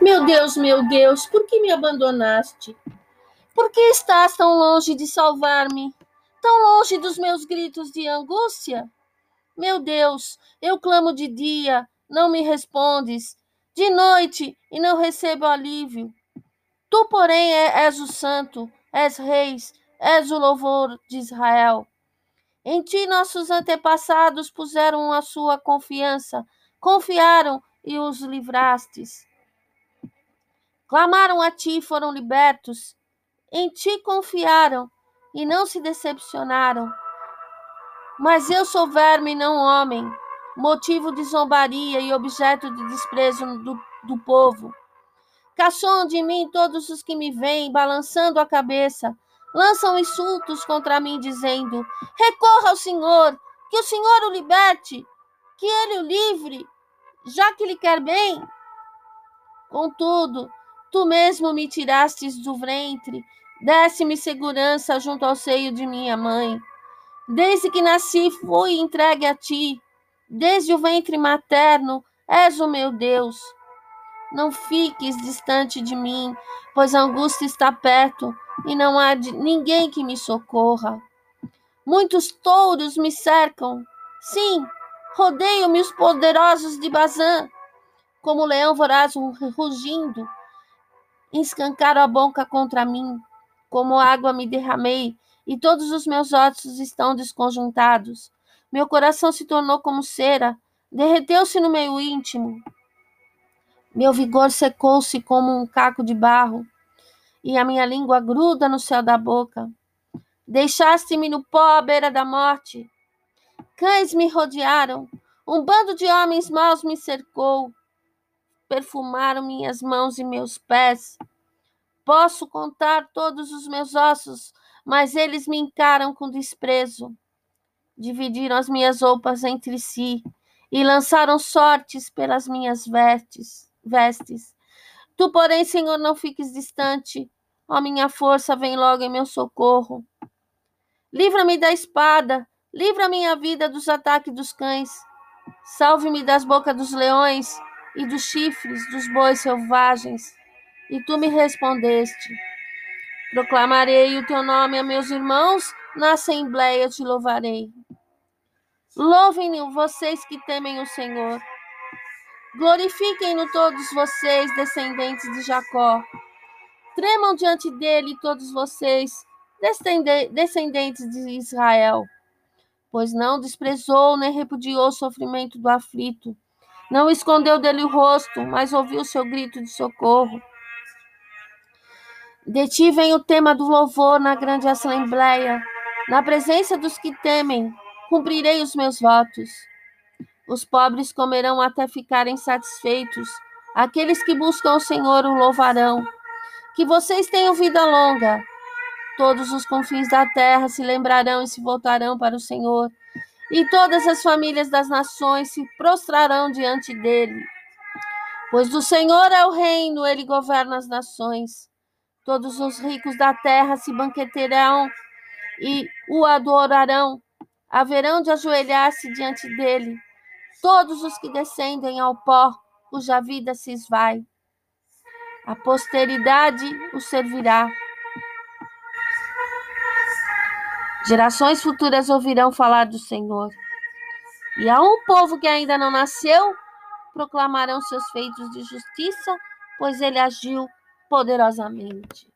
Meu Deus, meu Deus, por que me abandonaste? Por que estás tão longe de salvar-me? Tão longe dos meus gritos de angústia? Meu Deus, eu clamo de dia, não me respondes, de noite e não recebo alívio. Tu, porém, é, és o santo, és reis, és o louvor de Israel. Em ti nossos antepassados puseram a sua confiança, confiaram e os livrastes. Clamaram a ti e foram libertos. Em ti confiaram e não se decepcionaram. Mas eu sou verme, não homem, motivo de zombaria e objeto de desprezo do, do povo. Caçam de mim todos os que me veem, balançando a cabeça, lançam insultos contra mim, dizendo: Recorra ao Senhor, que o Senhor o liberte, que ele o livre, já que lhe quer bem. Contudo, tu mesmo me tirastes do ventre, desse-me segurança junto ao seio de minha mãe. Desde que nasci, fui entregue a ti. Desde o ventre materno, és o meu Deus. Não fiques distante de mim, pois a angústia está perto e não há ninguém que me socorra. Muitos touros me cercam. Sim, rodeiam-me os poderosos de Bazã. Como leão voraz rugindo, escancaram a boca contra mim. Como água me derramei e todos os meus ossos estão desconjuntados. Meu coração se tornou como cera, derreteu-se no meu íntimo. Meu vigor secou-se como um caco de barro, e a minha língua gruda no céu da boca. Deixaste-me no pó à beira da morte. Cães me rodearam, um bando de homens maus me cercou. Perfumaram minhas mãos e meus pés. Posso contar todos os meus ossos, mas eles me encaram com desprezo. Dividiram as minhas roupas entre si e lançaram sortes pelas minhas vestes. vestes. Tu, porém, Senhor, não fiques distante. Ó minha força, vem logo em meu socorro. Livra-me da espada, livra minha vida dos ataques dos cães. Salve-me das bocas dos leões e dos chifres dos bois selvagens. E tu me respondeste. Proclamarei o teu nome a meus irmãos, na assembleia te louvarei. Louvem-no vocês que temem o Senhor. Glorifiquem-no todos vocês, descendentes de Jacó. Tremam diante dele todos vocês, descendentes de Israel. Pois não desprezou nem repudiou o sofrimento do aflito. Não escondeu dele o rosto, mas ouviu o seu grito de socorro. De ti vem o tema do louvor na grande assembleia. Na presença dos que temem, cumprirei os meus votos. Os pobres comerão até ficarem satisfeitos. Aqueles que buscam o Senhor o louvarão. Que vocês tenham vida longa. Todos os confins da terra se lembrarão e se voltarão para o Senhor. E todas as famílias das nações se prostrarão diante dele. Pois do Senhor é o reino, ele governa as nações. Todos os ricos da terra se banqueterão e o adorarão. Haverão de ajoelhar-se diante dele todos os que descendem ao pó, cuja vida se esvai. A posteridade o servirá. Gerações futuras ouvirão falar do Senhor. E a um povo que ainda não nasceu, proclamarão seus feitos de justiça, pois ele agiu poderosamente.